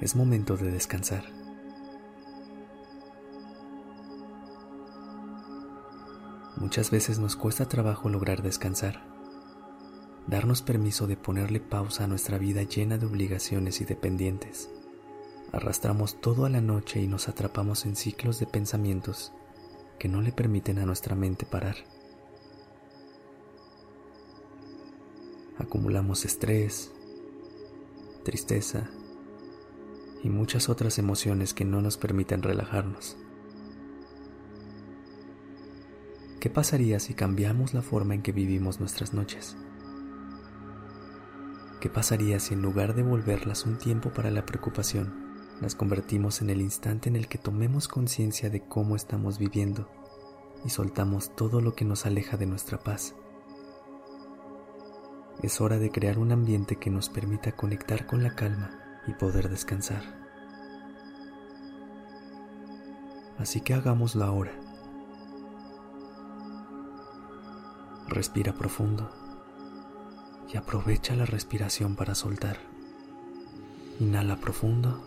Es momento de descansar. Muchas veces nos cuesta trabajo lograr descansar, darnos permiso de ponerle pausa a nuestra vida llena de obligaciones y dependientes. Arrastramos todo a la noche y nos atrapamos en ciclos de pensamientos que no le permiten a nuestra mente parar. acumulamos estrés, tristeza y muchas otras emociones que no nos permiten relajarnos. ¿Qué pasaría si cambiamos la forma en que vivimos nuestras noches? ¿Qué pasaría si en lugar de volverlas un tiempo para la preocupación, las convertimos en el instante en el que tomemos conciencia de cómo estamos viviendo y soltamos todo lo que nos aleja de nuestra paz? es hora de crear un ambiente que nos permita conectar con la calma y poder descansar. Así que hagámoslo ahora. Respira profundo y aprovecha la respiración para soltar. Inhala profundo.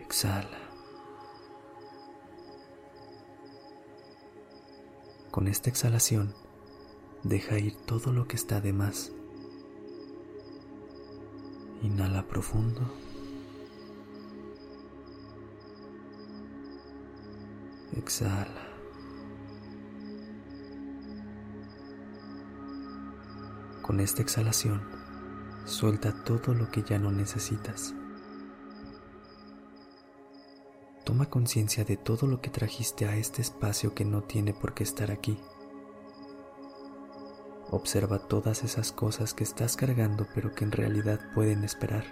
Exhala. Con esta exhalación, Deja ir todo lo que está de más. Inhala profundo. Exhala. Con esta exhalación, suelta todo lo que ya no necesitas. Toma conciencia de todo lo que trajiste a este espacio que no tiene por qué estar aquí. Observa todas esas cosas que estás cargando pero que en realidad pueden esperar.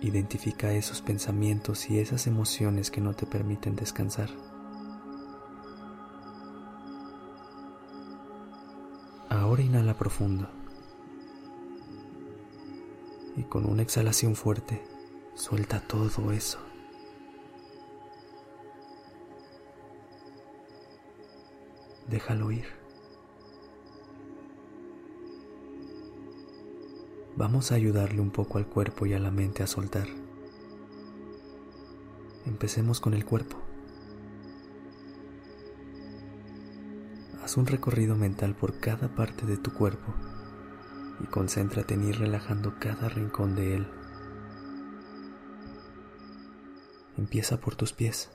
Identifica esos pensamientos y esas emociones que no te permiten descansar. Ahora inhala profundo y con una exhalación fuerte suelta todo eso. Déjalo ir. Vamos a ayudarle un poco al cuerpo y a la mente a soltar. Empecemos con el cuerpo. Haz un recorrido mental por cada parte de tu cuerpo y concéntrate en ir relajando cada rincón de él. Empieza por tus pies.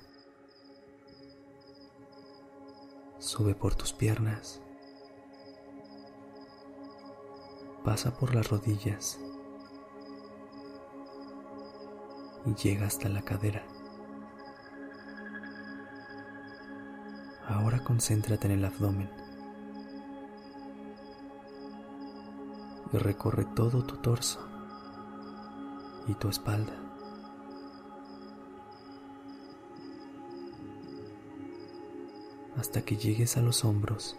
Sube por tus piernas. Pasa por las rodillas y llega hasta la cadera. Ahora concéntrate en el abdomen y recorre todo tu torso y tu espalda. hasta que llegues a los hombros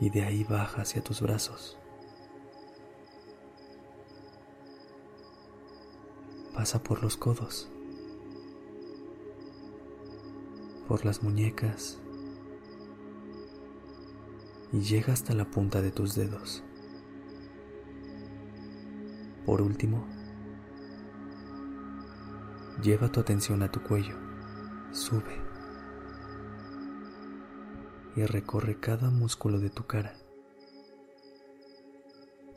y de ahí baja hacia tus brazos. Pasa por los codos, por las muñecas y llega hasta la punta de tus dedos. Por último, lleva tu atención a tu cuello, sube recorre cada músculo de tu cara.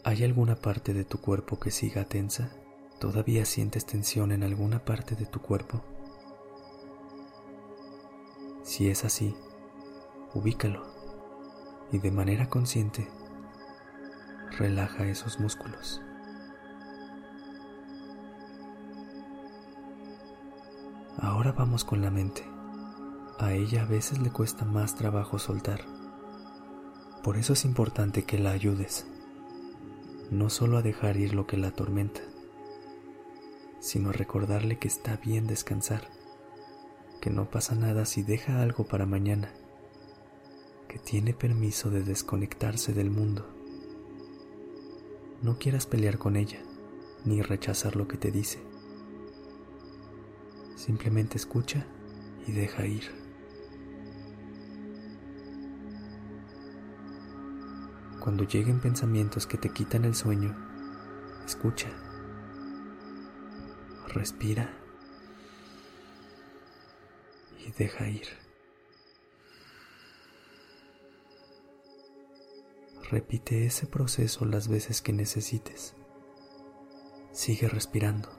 ¿Hay alguna parte de tu cuerpo que siga tensa? ¿Todavía sientes tensión en alguna parte de tu cuerpo? Si es así, ubícalo y de manera consciente relaja esos músculos. Ahora vamos con la mente. A ella a veces le cuesta más trabajo soltar. Por eso es importante que la ayudes. no solo a dejar ir lo que la atormenta, sino a recordarle que está bien descansar, que no pasa nada si deja algo para mañana, que tiene permiso de desconectarse del mundo. No quieras pelear con ella, ni rechazar lo que te dice. Simplemente escucha y deja ir. Cuando lleguen pensamientos que te quitan el sueño, escucha. Respira y deja ir. Repite ese proceso las veces que necesites. Sigue respirando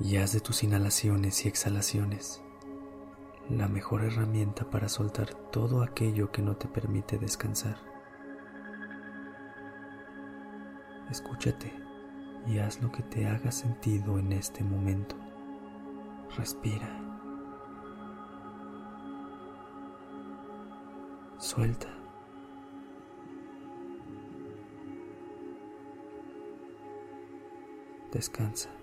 y haz de tus inhalaciones y exhalaciones la mejor herramienta para soltar todo aquello que no te permite descansar. Escúchate y haz lo que te haga sentido en este momento. Respira. Suelta. Descansa.